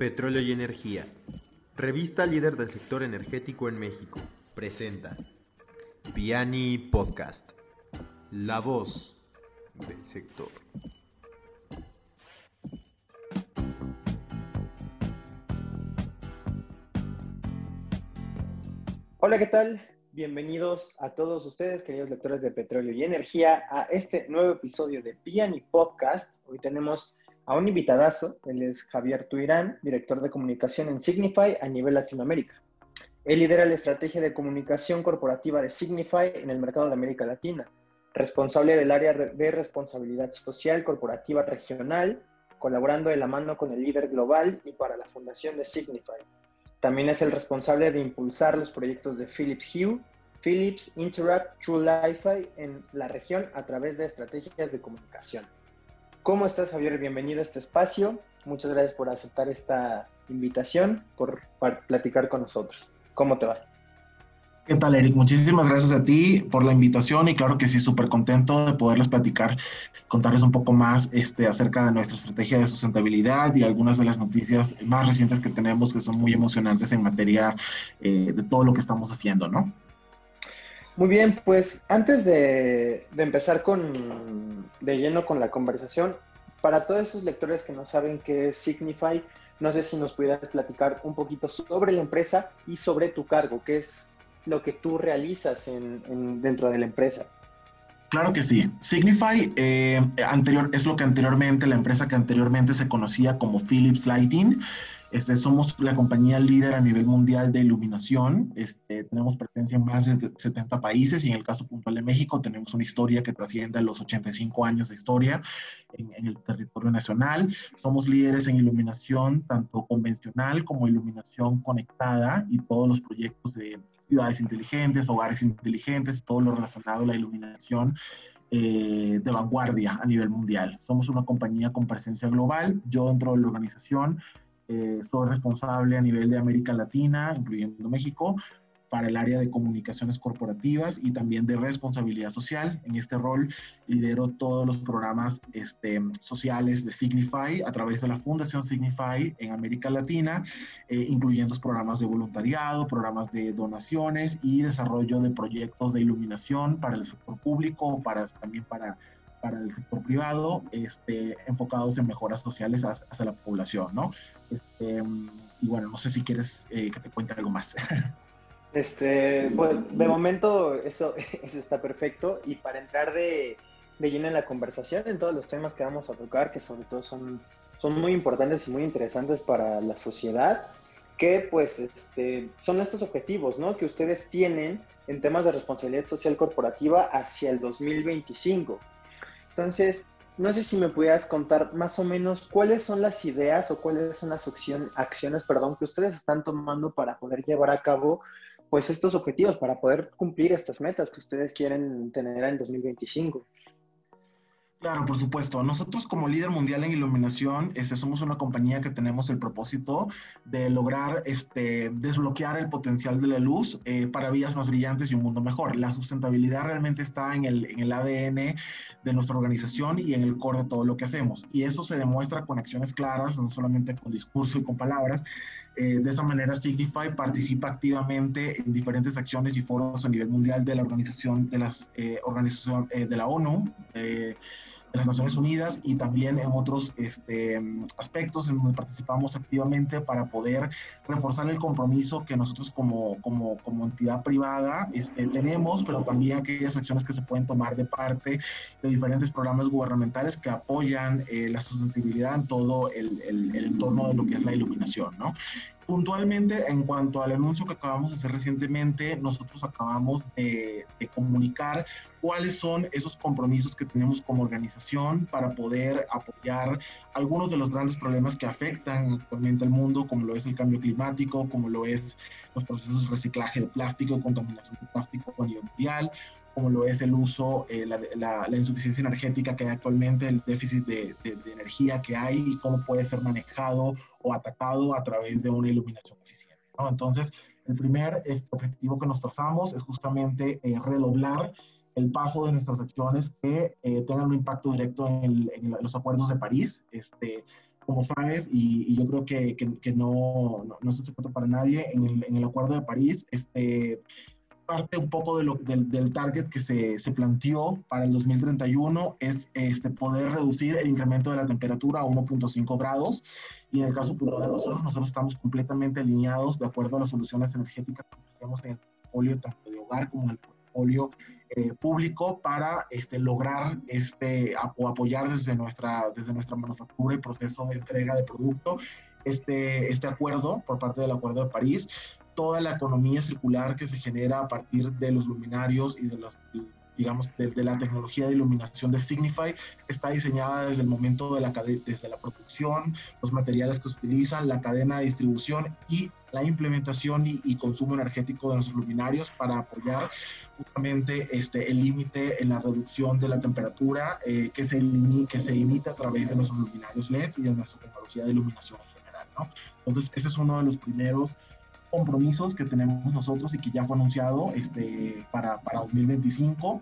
Petróleo y Energía. Revista líder del sector energético en México. Presenta Piani Podcast. La voz del sector. Hola, ¿qué tal? Bienvenidos a todos ustedes, queridos lectores de Petróleo y Energía, a este nuevo episodio de Piani Podcast. Hoy tenemos a un invitadazo, él es Javier Tuirán, director de comunicación en Signify a nivel Latinoamérica. Él lidera la estrategia de comunicación corporativa de Signify en el mercado de América Latina, responsable del área de responsabilidad social corporativa regional, colaborando de la mano con el líder global y para la fundación de Signify. También es el responsable de impulsar los proyectos de Philips Hue, Philips Interact True Li-Fi en la región a través de estrategias de comunicación. ¿Cómo estás, Javier? Bienvenido a este espacio. Muchas gracias por aceptar esta invitación, por, platicar con nosotros. ¿Cómo te va? ¿Qué tal, Eric? Muchísimas gracias a ti por la invitación y claro que sí, súper contento de poderles platicar, contarles un poco más este, acerca de nuestra estrategia de sustentabilidad y algunas de las noticias más recientes que tenemos que son muy emocionantes en materia eh, de todo lo que estamos haciendo, ¿no? Muy bien, pues antes de, empezar con, de lleno con la conversación, para todos esos lectores que no saben qué es Signify, no sé si nos pudieras platicar un poquito sobre la empresa y sobre tu cargo, qué es lo que tú realizas en, dentro de la empresa. Claro que sí. Signify eh, anterior, es lo que anteriormente, la empresa que anteriormente se conocía como Philips Lighting. Este, somos la compañía líder a nivel mundial de iluminación. Este, tenemos presencia en más de 70 países y en el caso puntual de México tenemos una historia que trasciende a los 85 años de historia en, en, el territorio nacional. Somos líderes en iluminación tanto convencional como iluminación conectada y todos los proyectos de ciudades inteligentes, hogares inteligentes, todo lo relacionado a la iluminación eh, de vanguardia a nivel mundial. Somos una compañía con presencia global. Yo dentro de la organización eh, soy responsable a nivel de América Latina, incluyendo México, para el área de comunicaciones corporativas y también de responsabilidad social. En este rol lidero todos los programas este, sociales de Signify a través de la Fundación Signify en América Latina, eh, incluyendo programas de voluntariado, programas de donaciones y desarrollo de proyectos de iluminación para el sector público, para, también para para el sector privado, este, enfocados en mejoras sociales hacia, la población, ¿no? Este, y bueno, no sé si quieres eh, que te cuente algo más. Este, pues de momento eso, eso está perfecto y para entrar de, de lleno en la conversación en todos los temas que vamos a tocar, que sobre todo son, son muy importantes y muy interesantes para la sociedad, que pues este, son estos objetivos ¿no? que ustedes tienen en temas de responsabilidad social corporativa hacia el 2025. Entonces, no sé si me pudieras contar más o menos cuáles son las ideas o cuáles son las acciones perdón, que ustedes están tomando para poder llevar a cabo pues estos objetivos para poder cumplir estas metas que ustedes quieren tener en 2025. Claro, por supuesto. Nosotros como líder mundial en iluminación, este, somos una compañía que tenemos el propósito de lograr este, desbloquear el potencial de la luz eh, para vías más brillantes y un mundo mejor. La sustentabilidad realmente está en el, en el ADN de nuestra organización y en el core de todo lo que hacemos. Y eso se demuestra con acciones claras, no solamente con discurso y con palabras. Eh, de esa manera, Signify participa activamente en diferentes acciones y foros a nivel mundial de la organización de las eh, organización de la ONU de las Naciones Unidas y también en otros este, aspectos en donde participamos activamente para poder reforzar el compromiso que nosotros como, como, como entidad privada este, tenemos, pero también aquellas acciones que se pueden tomar de parte de diferentes programas gubernamentales que apoyan eh, la sustentabilidad en todo el, el, el, entorno de lo que es la iluminación, ¿no? Puntualmente, en cuanto al anuncio que acabamos de hacer recientemente, nosotros acabamos de, comunicar cuáles son esos compromisos que tenemos como organización para poder apoyar algunos de los grandes problemas que afectan actualmente al mundo, como lo es el cambio climático, como lo es los procesos de reciclaje de plástico, contaminación de plástico a nivel mundial, como lo es el uso, eh, la, la, insuficiencia energética que hay actualmente, el déficit de, de, energía que hay y cómo puede ser manejado o atacado a través de una iluminación eficiente. ¿no? Entonces, el primer este, objetivo que nos trazamos es justamente eh, redoblar el paso de nuestras acciones que eh, tengan un impacto directo en, en, los acuerdos de París. Este, como sabes, y, yo creo que, que, no, no, no, es un secreto para nadie, en el, en el Acuerdo de París, este, parte un poco de lo, del, del, target que se, se, planteó para el 2031 es este, poder reducir el incremento de la temperatura a 1.5 grados. Y en el caso de nosotros, nosotros estamos completamente alineados de acuerdo a las soluciones energéticas que ofrecemos en el portfolio tanto de hogar como en el portfolio eh, público para este, lograr este, o apoyar desde nuestra, desde nuestra manufactura y proceso de entrega de producto este, este acuerdo por parte del Acuerdo de París toda la economía circular que se genera a partir de los luminarios y de las digamos, de, la tecnología de iluminación de Signify, está diseñada desde el momento de la desde la producción, los materiales que se utilizan, la cadena de distribución y la implementación y, consumo energético de nuestros luminarios para apoyar justamente este, el límite en la reducción de la temperatura eh, que, se que se imita a través de nuestros luminarios LED y de nuestra tecnología de iluminación en general. ¿no? Entonces, ese es uno de los primeros compromisos que tenemos nosotros y que ya fue anunciado este, para, para 2025.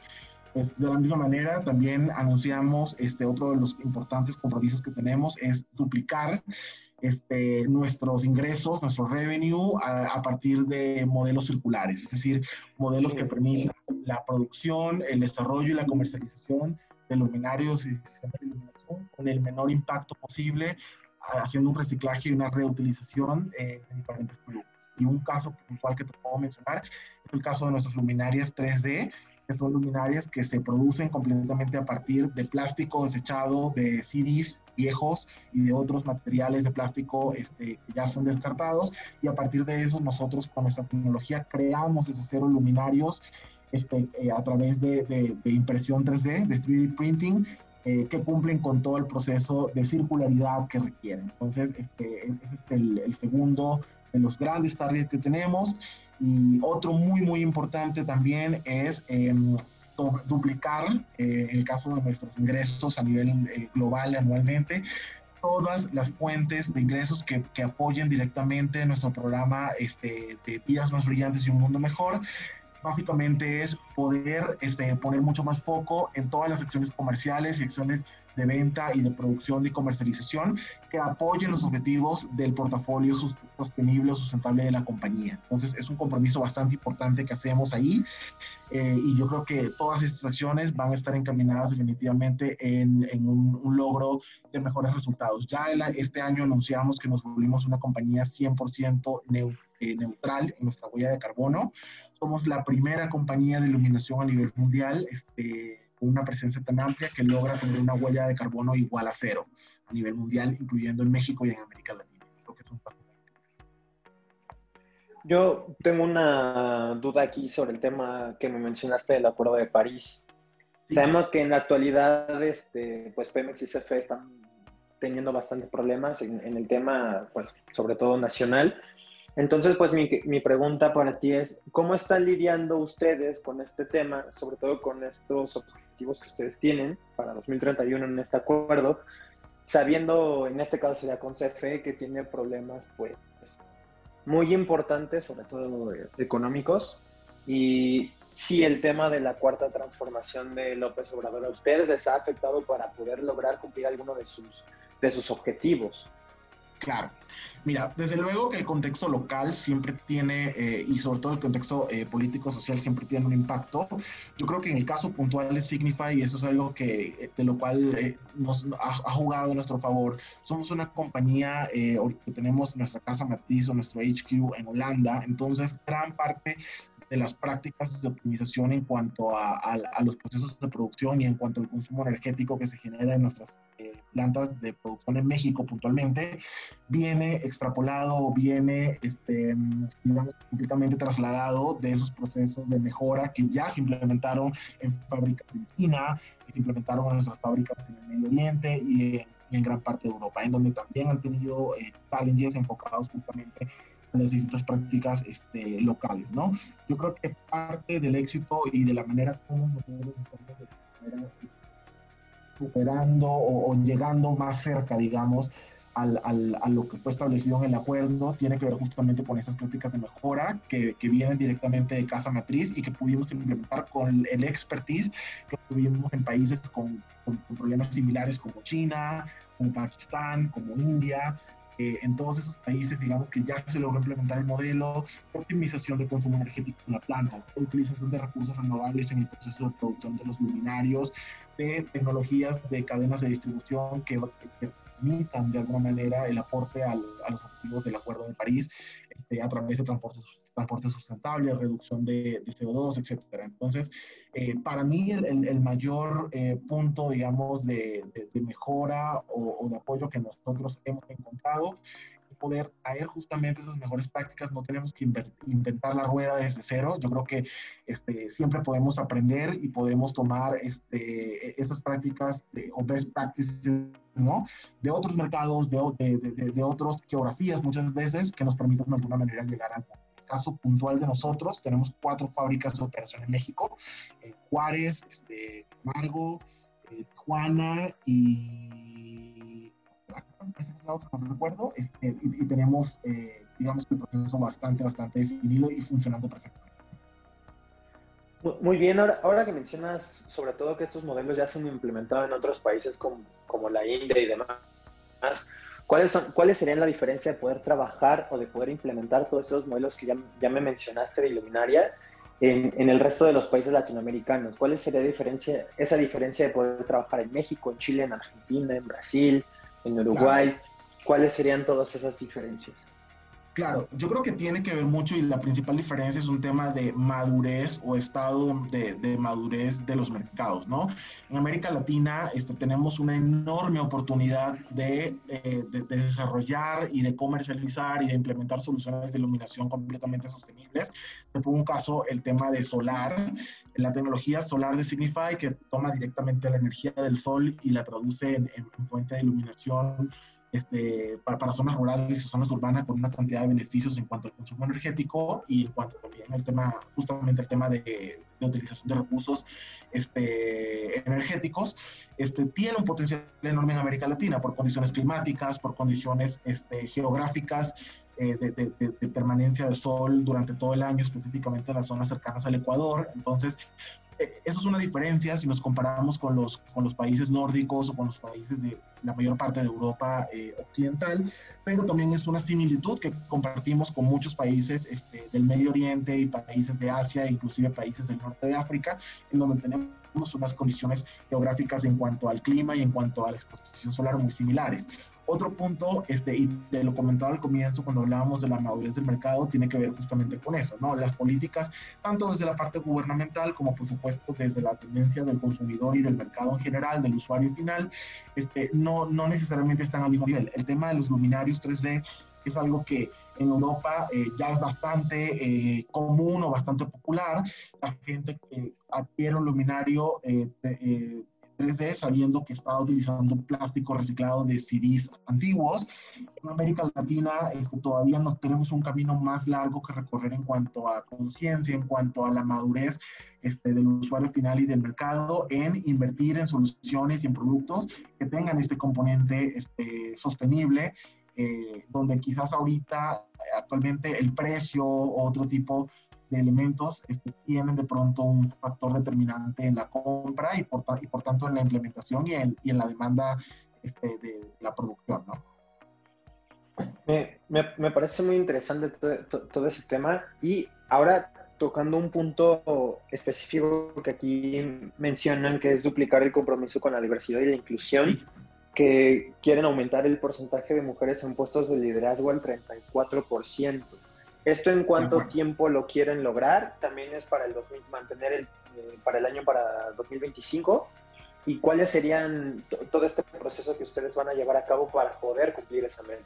Pues, de la misma manera, también anunciamos este, otro de los importantes compromisos que tenemos es duplicar este, nuestros ingresos, nuestro revenue a, partir de modelos circulares, es decir, modelos que permitan la producción, el desarrollo y la comercialización de luminarios y sistemas de iluminación con el menor impacto posible, haciendo un reciclaje y una reutilización eh, de diferentes productos. Y un caso puntual que te puedo mencionar es el caso de nuestras luminarias 3D, que son luminarias que se producen completamente a partir de plástico desechado, de CDs viejos y de otros materiales de plástico este, que ya son descartados. Y a partir de eso, nosotros con nuestra tecnología creamos desde cero luminarios este, eh, a través de, de, impresión 3D, de 3D printing, eh, que cumplen con todo el proceso de circularidad que requieren. Entonces, este, ese es el, el segundo de los grandes targets que tenemos. Y otro muy, muy importante también es em, duplicar, eh, en el caso de nuestros ingresos a nivel eh, global anualmente, todas las fuentes de ingresos que, que apoyen directamente nuestro programa este, de vidas más brillantes y un mundo mejor básicamente es poder este, poner mucho más foco en todas las acciones comerciales y acciones de venta y de producción y comercialización que apoyen los objetivos del portafolio sostenible o sustentable de la compañía. Entonces es un compromiso bastante importante que hacemos ahí eh, y yo creo que todas estas acciones van a estar encaminadas definitivamente en, en un, logro de mejores resultados. Ya este año anunciamos que nos volvimos una compañía 100% eh, neutral en nuestra huella de carbono. Somos la primera compañía de iluminación a nivel mundial. Este, una presencia tan amplia que logra tener una huella de carbono igual a cero a nivel mundial, incluyendo en México y en América Latina. Yo tengo una duda aquí sobre el tema que me mencionaste del Acuerdo de París. Sabemos que en la actualidad, este, pues Pemex y CFE están teniendo bastantes problemas en, en, el tema, pues, sobre todo nacional. Entonces, pues mi, mi, pregunta para ti es, ¿cómo están lidiando ustedes con este tema, sobre todo con estos objetivos que ustedes tienen para 2031 en este acuerdo, sabiendo, en este caso sería con CFE, que tiene problemas pues muy importantes, sobre todo eh, económicos, y si el tema de la cuarta transformación de López Obrador a ustedes les ha afectado para poder lograr cumplir alguno de sus, de sus objetivos. Claro. Mira, desde luego que el contexto local siempre tiene, eh, y sobre todo el contexto eh, político-social siempre tiene un impacto. Yo creo que en el caso puntual de Signify, y eso es algo que, eh, de lo cual nos ha, jugado a nuestro favor, somos una compañía que tenemos nuestra casa matriz o nuestro HQ en Holanda, entonces gran parte de las prácticas de optimización en cuanto a, los procesos de producción y en cuanto al consumo energético que se genera en nuestras eh, plantas de producción en México puntualmente, viene extrapolado, viene, este, digamos, completamente trasladado de esos procesos de mejora que ya se implementaron en fábricas en China, que se implementaron en nuestras fábricas en el Medio Oriente y en, gran parte de Europa, en donde también han tenido eh, challenges enfocados justamente las distintas prácticas este, locales, ¿no? Yo creo que parte del éxito y de la manera como nosotros estamos superando o, llegando más cerca, digamos, al, al, a lo que fue establecido en el acuerdo tiene que ver justamente con esas prácticas de mejora que, que vienen directamente de casa matriz y que pudimos implementar con el expertise que tuvimos en países con, con, problemas similares como China, como Pakistán, como India, eh, en todos esos países, digamos que ya se logró implementar el modelo de optimización de consumo energético en la planta, utilización de recursos renovables en el proceso de producción de los luminarios, de tecnologías de cadenas de distribución que, que permitan de alguna manera el aporte al, a los objetivos del Acuerdo de París este, a través de transporte, transporte sustentable, reducción de, de CO2, etcétera. Entonces, eh, para mí el, el, el mayor eh, punto, digamos, de, de, de mejora o, o, de apoyo que nosotros hemos encontrado poder traer justamente esas mejores prácticas, no tenemos que inventar la rueda desde cero. Yo creo que este, siempre podemos aprender y podemos tomar este, esas prácticas de, o best practices ¿no? de otros mercados, de, de, de, de otras geografías muchas veces que nos permitan de alguna manera llegar al caso puntual de nosotros, tenemos cuatro fábricas de operación en México, eh, Juárez, este, Margo, eh, Tijuana y la otra, no recuerdo, este, y, y, tenemos, eh, digamos, el proceso bastante, bastante definido y funcionando perfectamente. Muy bien, ahora, ahora que mencionas sobre todo que estos modelos ya se han implementado en otros países como, como la India y demás, ¿cuáles, son, ¿cuáles serían la diferencia de poder trabajar o de poder implementar todos esos modelos que ya, ya me mencionaste de Iluminaria en, en, el resto de los países latinoamericanos? ¿Cuál sería diferencia, esa diferencia de poder trabajar en México, en Chile, en Argentina, en Brasil, en Uruguay? Claro. ¿Cuáles serían todas esas diferencias? Claro, yo creo que tiene que ver mucho y la principal diferencia es un tema de madurez o estado de, de madurez de los mercados, ¿no? En América Latina este, tenemos una enorme oportunidad de, eh, de, de, desarrollar y de comercializar y de implementar soluciones de iluminación completamente sostenibles. Te pongo un caso, el tema de solar, la tecnología solar de Signify que toma directamente la energía del sol y la traduce en, en, en fuente de iluminación este, para, para, zonas rurales y zonas urbanas con una cantidad de beneficios en cuanto al consumo energético y en cuanto también al tema, justamente el tema de, de utilización de recursos este, energéticos, este, tiene un potencial enorme en América Latina por condiciones climáticas, por condiciones este, geográficas, eh, de, de, de, permanencia del sol durante todo el año, específicamente en las zonas cercanas al Ecuador. Entonces, eh, eso es una diferencia si nos comparamos con los, con los países nórdicos o con los países de la mayor parte de Europa eh, occidental, pero también es una similitud que compartimos con muchos países este, del Medio Oriente y países de Asia, inclusive países del norte de África, en donde tenemos unas condiciones geográficas en cuanto al clima y en cuanto a la exposición solar muy similares. Otro punto, este, y te lo comentaba al comienzo cuando hablábamos de la madurez del mercado, tiene que ver justamente con eso, ¿no? Las políticas, tanto desde la parte gubernamental como por supuesto desde la tendencia del consumidor y del mercado en general, del usuario final, este, no, no necesariamente están al mismo nivel. El tema de los luminarios 3D es algo que en Europa eh, ya es bastante eh, común o bastante popular. La gente que adquiere un luminario eh, 3D sabiendo que estaba utilizando plástico reciclado de CDs antiguos. En América Latina este, todavía nos tenemos un camino más largo que recorrer en cuanto a conciencia, en cuanto a la madurez este, del usuario final y del mercado en invertir en soluciones y en productos que tengan este componente este, sostenible eh, donde quizás ahorita, actualmente, el precio o otro tipo de elementos este, tienen de pronto un factor determinante en la compra y por, y por tanto en la implementación y en, y en la demanda este, de la producción, ¿no? Me, me, me, parece muy interesante todo, todo, ese tema y ahora tocando un punto específico que aquí mencionan, que es duplicar el compromiso con la diversidad y la inclusión, que quieren aumentar el porcentaje de mujeres en puestos de liderazgo al 34%. ¿Esto en cuánto tiempo lo quieren lograr? También es para el 2000, mantener el, eh, para el año para 2025. ¿Y cuáles serían todo este proceso que ustedes van a llevar a cabo para poder cumplir esa meta?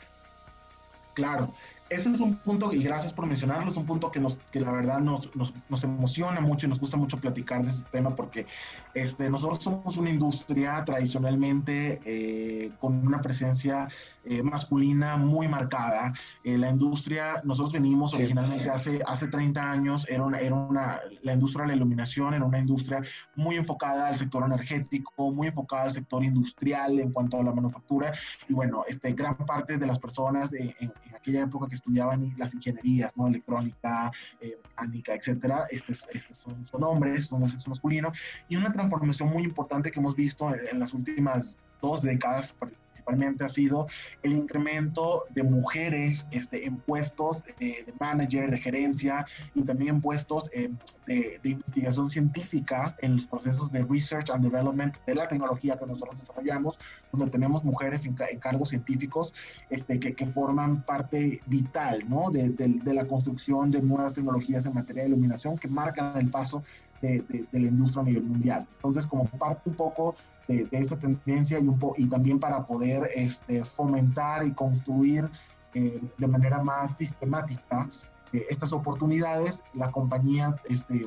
Claro, ese es un punto, y gracias por mencionarlo, es un punto que, nos, que la verdad nos, nos, nos emociona mucho y nos gusta mucho platicar de este tema porque este, nosotros somos una industria tradicionalmente eh, con una presencia eh, masculina muy marcada. Eh, la industria, nosotros venimos originalmente hace, hace 30 años, era una, era una, la industria de la iluminación era una industria muy enfocada al sector energético, muy enfocada al sector industrial en cuanto a la manufactura. Y bueno, este, gran parte de las personas en, en aquella época que estudiaban las ingenierías, ¿no? Electrónica, eh, mecánica, etcétera, estos, estos son, hombres, son sexo masculino, y una transformación muy importante que hemos visto en, en las últimas dos décadas principalmente ha sido el incremento de mujeres este, en puestos de manager, de gerencia y también en puestos eh, de, investigación científica en los procesos de research and development de la tecnología que nosotros desarrollamos, donde tenemos mujeres en, cargos científicos este, que, que, forman parte vital ¿no? de, de, la construcción de nuevas tecnologías en materia de iluminación que marcan el paso de, de, la industria a nivel mundial. Entonces, como parte un poco de, esa tendencia y, también para poder este, fomentar y construir eh, de manera más sistemática eh, estas oportunidades, la compañía este,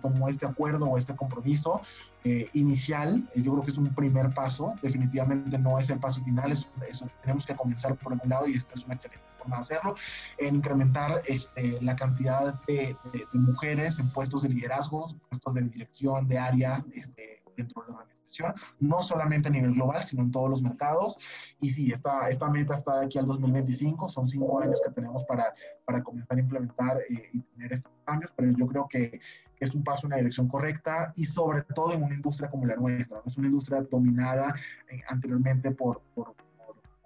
tomó, este acuerdo o este compromiso eh, inicial. yo creo que es un primer paso, definitivamente no es el paso final, es, tenemos que comenzar por un lado y esta es una excelente forma de hacerlo, en incrementar este, la cantidad de, de, mujeres en puestos de liderazgo, puestos de dirección de área este, dentro de la organización no solamente a nivel global, sino en todos los mercados. Y sí, esta, esta meta está de aquí al 2025, son cinco años que tenemos para, para comenzar a implementar eh, y tener estos cambios, pero yo creo que es un paso en la dirección correcta y sobre todo en una industria como la nuestra. Es una industria dominada eh, anteriormente por, por,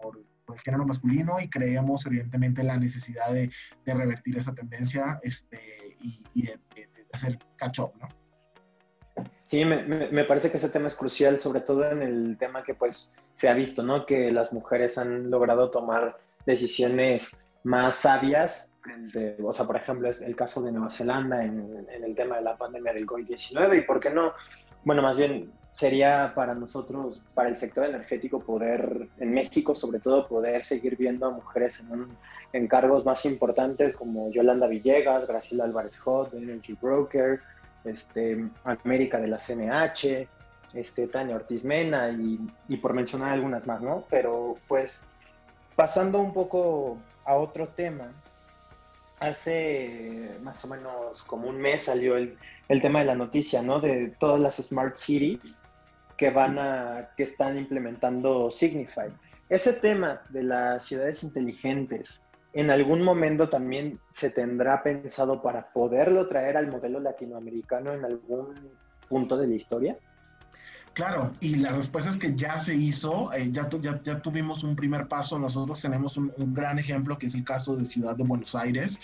por, el género masculino y creemos evidentemente la necesidad de, de revertir esa tendencia este, y, de, de, de hacer catch-up, ¿no? Sí, me, me, parece que ese tema es crucial, sobre todo en el tema que pues se ha visto, ¿no? Que las mujeres han logrado tomar decisiones más sabias. o sea, por ejemplo, es el caso de Nueva Zelanda en, en el tema de la pandemia del COVID-19 y por qué no, bueno, más bien sería para nosotros, para el sector energético, poder, en México sobre todo, poder seguir viendo a mujeres en, un, en cargos más importantes como Yolanda Villegas, Graciela Álvarez Hot, Energy Broker, este, América de la CNH, este, Tania Ortiz Mena y, por mencionar algunas más, ¿no? Pero pues pasando un poco a otro tema, hace más o menos como un mes salió el, el, tema de la noticia, ¿no? De todas las smart cities que van a, que están implementando Signify. Ese tema de las ciudades inteligentes, en algún momento también se tendrá pensado para poderlo traer al modelo latinoamericano en algún punto de la historia? Claro, y la respuesta es que ya se hizo, eh, ya, ya, ya, tuvimos un primer paso, nosotros tenemos un, gran ejemplo que es el caso de Ciudad de Buenos Aires,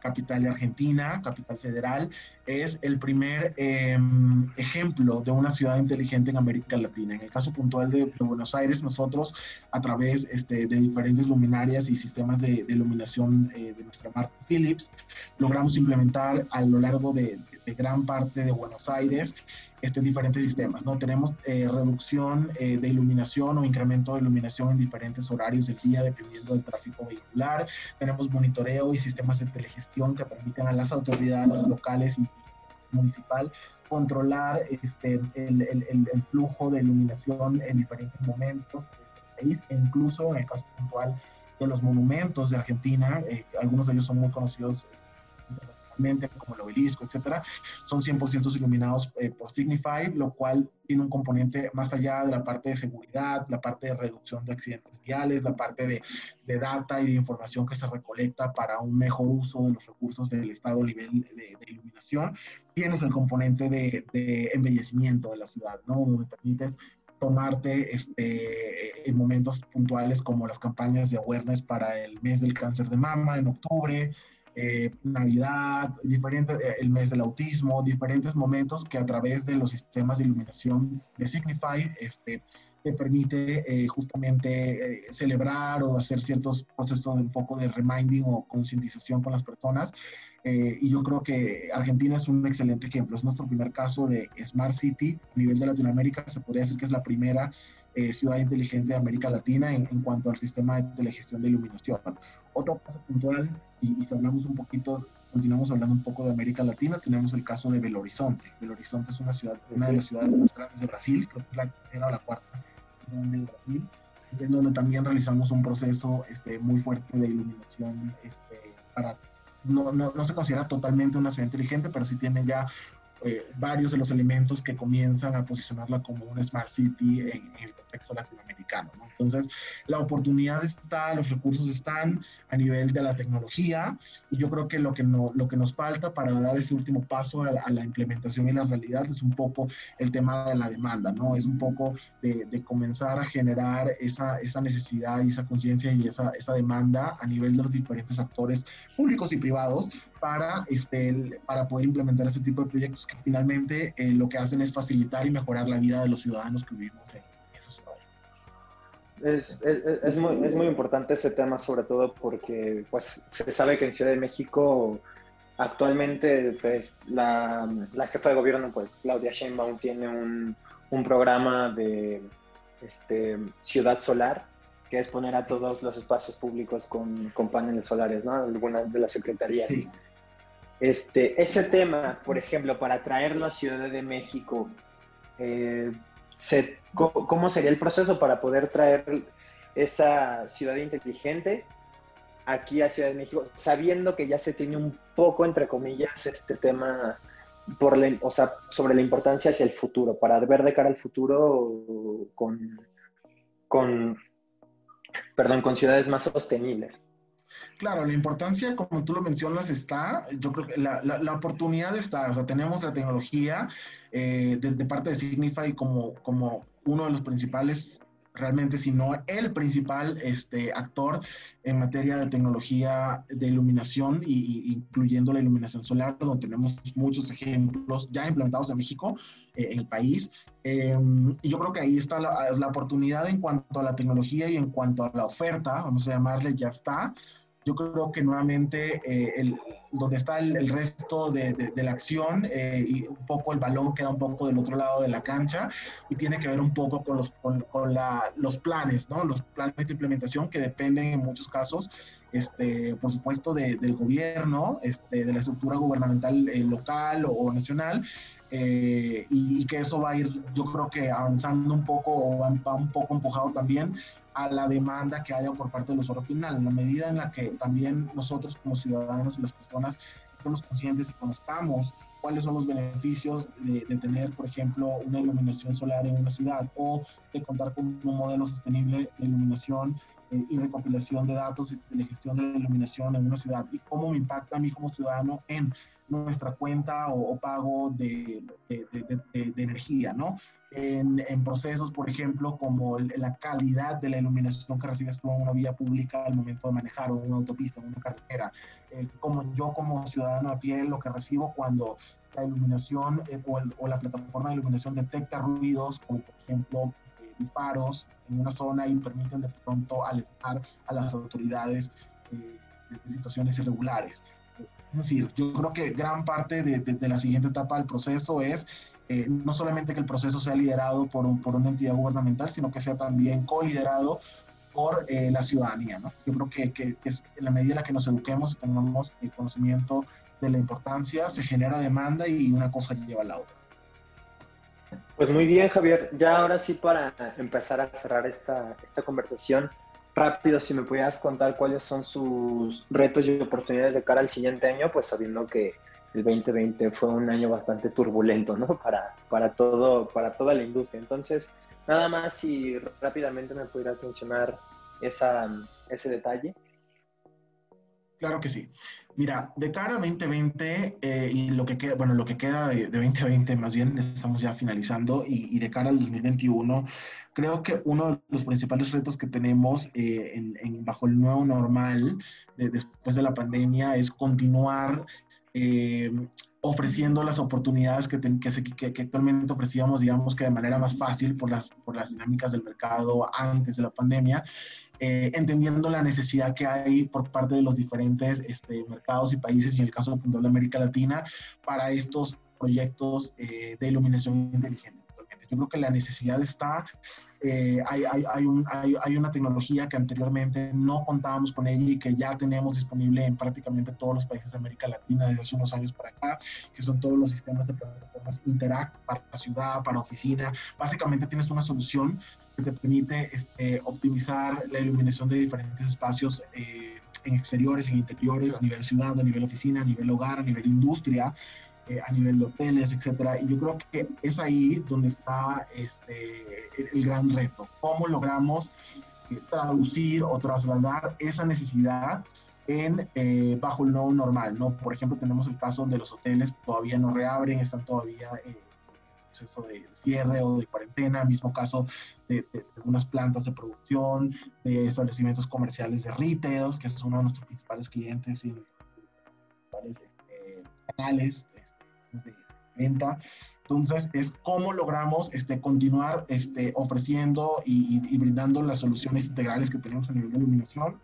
capital de Argentina, capital federal, es el primer em, ejemplo de una ciudad inteligente en América Latina. En el caso puntual de, Buenos Aires, nosotros a través este, de diferentes luminarias y sistemas de, iluminación eh, de nuestra marca Philips, logramos implementar a lo largo de, de gran parte de Buenos Aires este, diferentes sistemas. ¿no? Tenemos eh, reducción eh, de iluminación o incremento de iluminación en diferentes horarios del día dependiendo del tráfico vehicular. Tenemos monitoreo y sistemas de que permiten a las autoridades locales y municipal controlar este, el, el, el, flujo de iluminación en diferentes momentos del país e incluso en el caso puntual de los monumentos de Argentina, eh, algunos de ellos son muy conocidos como el obelisco, etcétera, son 100% iluminados eh, por Signify, lo cual tiene un componente más allá de la parte de seguridad, la parte de reducción de accidentes viales, la parte de, de data y de información que se recolecta para un mejor uso de los recursos del estado a nivel de, iluminación. Tienes el componente de, de, embellecimiento de la ciudad, ¿no? Donde permites tomarte este, en momentos puntuales como las campañas de awareness para el mes del cáncer de mama en octubre, eh, Navidad, diferentes, eh, el mes del autismo, diferentes momentos que a través de los sistemas de iluminación de Signify este, te permite eh, justamente celebrar o hacer ciertos procesos de un poco de reminding o concientización con las personas. y yo creo que Argentina es un excelente ejemplo. Es nuestro primer caso de Smart City a nivel de Latinoamérica. Se podría decir que es la primera ciudad inteligente de América Latina en, en, cuanto al sistema de telegestión de iluminación. Otro caso puntual y, si hablamos un poquito, continuamos hablando un poco de América Latina, tenemos el caso de Belo Horizonte. Belo Horizonte es una ciudad, una de las ciudades más grandes de Brasil, creo que es la tercera la cuarta de Brasil, en donde también realizamos un proceso este, muy fuerte de iluminación este, para no, no, no, se considera totalmente una ciudad inteligente, pero sí tiene ya eh, varios de los elementos que comienzan a posicionarla como una smart city en, el contexto latinoamericano. Entonces, la oportunidad está, los recursos están a nivel de la tecnología y yo creo que lo que, no, lo que nos falta para dar ese último paso a la, implementación y la realidad es un poco el tema de la demanda, ¿no? Es un poco de, de comenzar a generar esa, esa necesidad y esa conciencia y esa, esa demanda a nivel de los diferentes actores públicos y privados para, este, para poder implementar este tipo de proyectos que finalmente eh, lo que hacen es facilitar y mejorar la vida de los ciudadanos que vivimos en esas ciudades. Es, es, es, muy, es, muy, importante ese tema, sobre todo porque pues, se sabe que en Ciudad de México actualmente pues, la, la jefa de gobierno, pues Claudia Sheinbaum, tiene un, un programa de este, ciudad solar que es poner a todos los espacios públicos con, con paneles solares, ¿no? Algunas de las secretarías. Sí. Este, ese tema, por ejemplo, para traerlo a Ciudad de México, eh, ¿cómo sería el proceso para poder traer esa ciudad inteligente aquí a Ciudad de México, sabiendo que ya se tiene un poco, entre comillas, este tema sobre la importancia hacia el futuro, para ver de cara al futuro con, perdón, con ciudades más sostenibles? Claro, la importancia, como tú lo mencionas, está, yo creo que la, la, oportunidad está, o sea, tenemos la tecnología eh, de, parte de Signify como, como uno de los principales realmente, sino el principal este, actor en materia de tecnología de iluminación, y, incluyendo la iluminación solar, donde tenemos muchos ejemplos ya implementados en México, eh, en el país. Em, y yo creo que ahí está la, oportunidad en cuanto a la tecnología y en cuanto a la oferta, vamos a llamarle, ya está yo creo que nuevamente eh, el, donde está el, resto de, la acción eh, y un poco el balón queda un poco del otro lado de la cancha y tiene que ver un poco con los, con, la, los planes, ¿no? Los planes de implementación que dependen en muchos casos, este, por supuesto, de, del gobierno, este, de la estructura gubernamental eh, local o, nacional. y, que eso va a ir, yo creo que avanzando un poco o va un poco empujado también a la demanda que haya por parte del usuario final, en la medida en la que también nosotros como ciudadanos y las personas estemos conscientes y conozcamos cuáles son los beneficios de, tener, por ejemplo, una iluminación solar en una ciudad o de contar con un modelo sostenible de iluminación eh, y recopilación de datos y de gestión de la iluminación en una ciudad y cómo me impacta a mí como ciudadano en nuestra cuenta o, pago de, de, de, energía, ¿no? En, en, procesos, por ejemplo, como la calidad de la iluminación que recibes tú en una vía pública al momento de manejar una autopista, una carretera, eh, como yo como ciudadano a pie lo que recibo cuando la iluminación eh, o, o, la plataforma de iluminación detecta ruidos, como por ejemplo este, disparos en una zona y permiten de pronto alertar a las autoridades eh, de situaciones irregulares. Es decir, yo creo que gran parte de, de, de la siguiente etapa del proceso es eh, no solamente que el proceso sea liderado por, por una entidad gubernamental, sino que sea también co-liderado por eh, la ciudadanía. ¿no? Yo creo que, que, es en la medida en la que nos eduquemos y tengamos el conocimiento de la importancia, se genera demanda y una cosa lleva a la otra. Pues muy bien, Javier. Ya ahora sí, para empezar a cerrar esta, esta conversación, rápido, si me pudieras contar cuáles son sus retos y oportunidades de cara al siguiente año, pues sabiendo que el 2020 fue un año bastante turbulento, ¿no? Para, para, todo, para toda la industria. Entonces, nada más si rápidamente me pudieras mencionar esa, ese detalle. Claro que sí. Mira, de cara a 2020 eh, y lo que queda, bueno, lo que queda de, 2020 más bien, estamos ya finalizando, y, de cara al 2021, creo que uno de los principales retos que tenemos eh, en, bajo el nuevo normal después de la pandemia es continuar eh, ofreciendo las oportunidades que, actualmente ofrecíamos, digamos que de manera más fácil por las, por las dinámicas del mercado antes de la pandemia, eh, entendiendo la necesidad que hay por parte de los diferentes este, mercados y países, y en el caso puntual de América Latina, para estos proyectos eh, de iluminación inteligente. Yo creo que la necesidad está eh, hay, hay, hay, un, hay, una tecnología que anteriormente no contábamos con ella y que ya tenemos disponible en prácticamente todos los países de América Latina desde hace unos años para acá, que son todos los sistemas de plataformas Interact para la ciudad, para oficina. Básicamente tienes una solución que te permite este, optimizar la iluminación de diferentes espacios eh, en exteriores, en interiores, a nivel ciudad, a nivel oficina, a nivel hogar, a nivel industria eh, a nivel de hoteles, etcétera. Y yo creo que es ahí donde está este, el, gran reto. ¿Cómo logramos eh, traducir o trasladar esa necesidad en, eh, bajo el nuevo normal? ¿no? Por ejemplo, tenemos el caso donde los hoteles todavía no reabren, están todavía en proceso de cierre o de cuarentena, mismo caso de, algunas plantas de producción, de establecimientos comerciales de retail, que es uno de nuestros principales clientes y principales este, canales de venta. Entonces, es cómo logramos este, continuar este, ofreciendo y, brindando las soluciones integrales que tenemos a nivel de iluminación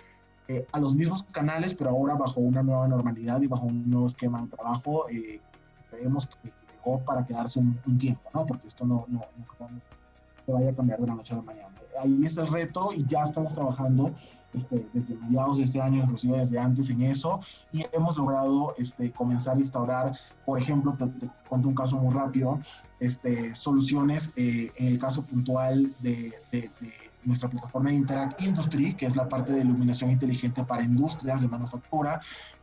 eh, a los mismos canales, pero ahora bajo una nueva normalidad y bajo un nuevo esquema de trabajo. Eh, creemos que llegó para quedarse un, tiempo, ¿no? Porque esto no, no, no, no, se vaya a cambiar de la noche a la mañana. Ahí está el reto y ya estamos trabajando este, desde mediados de este año, inclusive desde antes en eso, y hemos logrado este, comenzar a instaurar, por ejemplo, te, cuento un caso muy rápido, este, soluciones eh, en el caso puntual de, de, nuestra plataforma Interact Industry, que es la parte de iluminación inteligente para industrias de manufactura,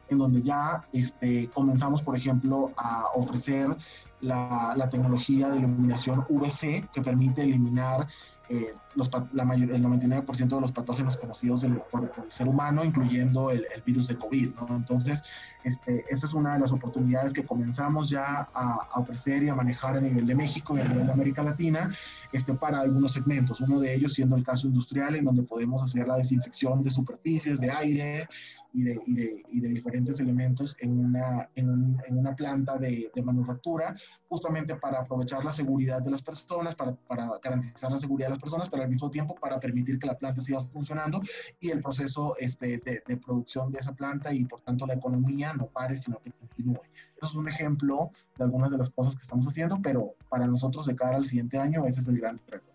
en donde ya este, comenzamos, por ejemplo, a ofrecer la, la, tecnología de iluminación VC que permite eliminar eh, los, la mayor, el 99% de los patógenos conocidos del, por, el ser humano, incluyendo el, el virus de COVID. ¿no? Entonces, este, esta es una de las oportunidades que comenzamos ya a, a, ofrecer y a manejar a nivel de México y a nivel de América Latina este, para algunos segmentos. Uno de ellos siendo el caso industrial, en donde podemos hacer la desinfección de superficies, de aire, y de, y de, y de diferentes elementos en una, en, un, en una planta de, de, manufactura, justamente para aprovechar la seguridad de las personas, para, para, garantizar la seguridad de las personas, pero al mismo tiempo para permitir que la planta siga funcionando y el proceso este, de, producción de esa planta y por tanto la economía no pare, sino que continúe. Eso es un ejemplo de algunas de las cosas que estamos haciendo, pero para nosotros de cara al siguiente año ese es el gran reto.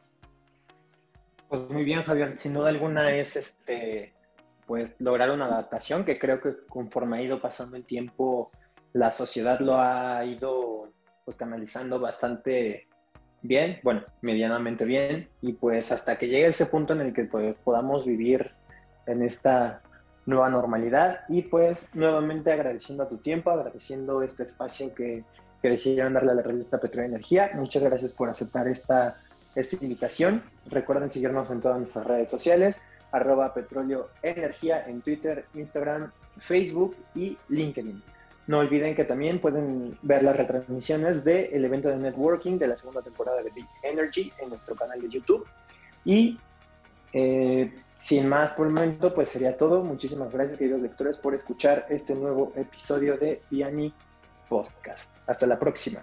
Pues muy bien, Javier. Sin duda alguna es este pues lograr una adaptación que creo que conforme ha ido pasando el tiempo, la sociedad lo ha ido pues, canalizando bastante bien, bueno, medianamente bien, y pues hasta que llegue ese punto en el que pues, podamos vivir en esta nueva normalidad y pues nuevamente agradeciendo a tu tiempo, agradeciendo este espacio que, que decidieron darle a la revista Petróleo Energía. Muchas gracias por aceptar esta, esta invitación. Recuerden seguirnos en todas nuestras redes sociales arroba petróleo energía en Twitter, Instagram, Facebook y LinkedIn. No olviden que también pueden ver las retransmisiones del evento de networking de la segunda temporada de Big Energy en nuestro canal de YouTube. Y eh, sin más por el momento, pues sería todo. Muchísimas gracias, queridos lectores, por escuchar este nuevo episodio de Piani Podcast. Hasta la próxima.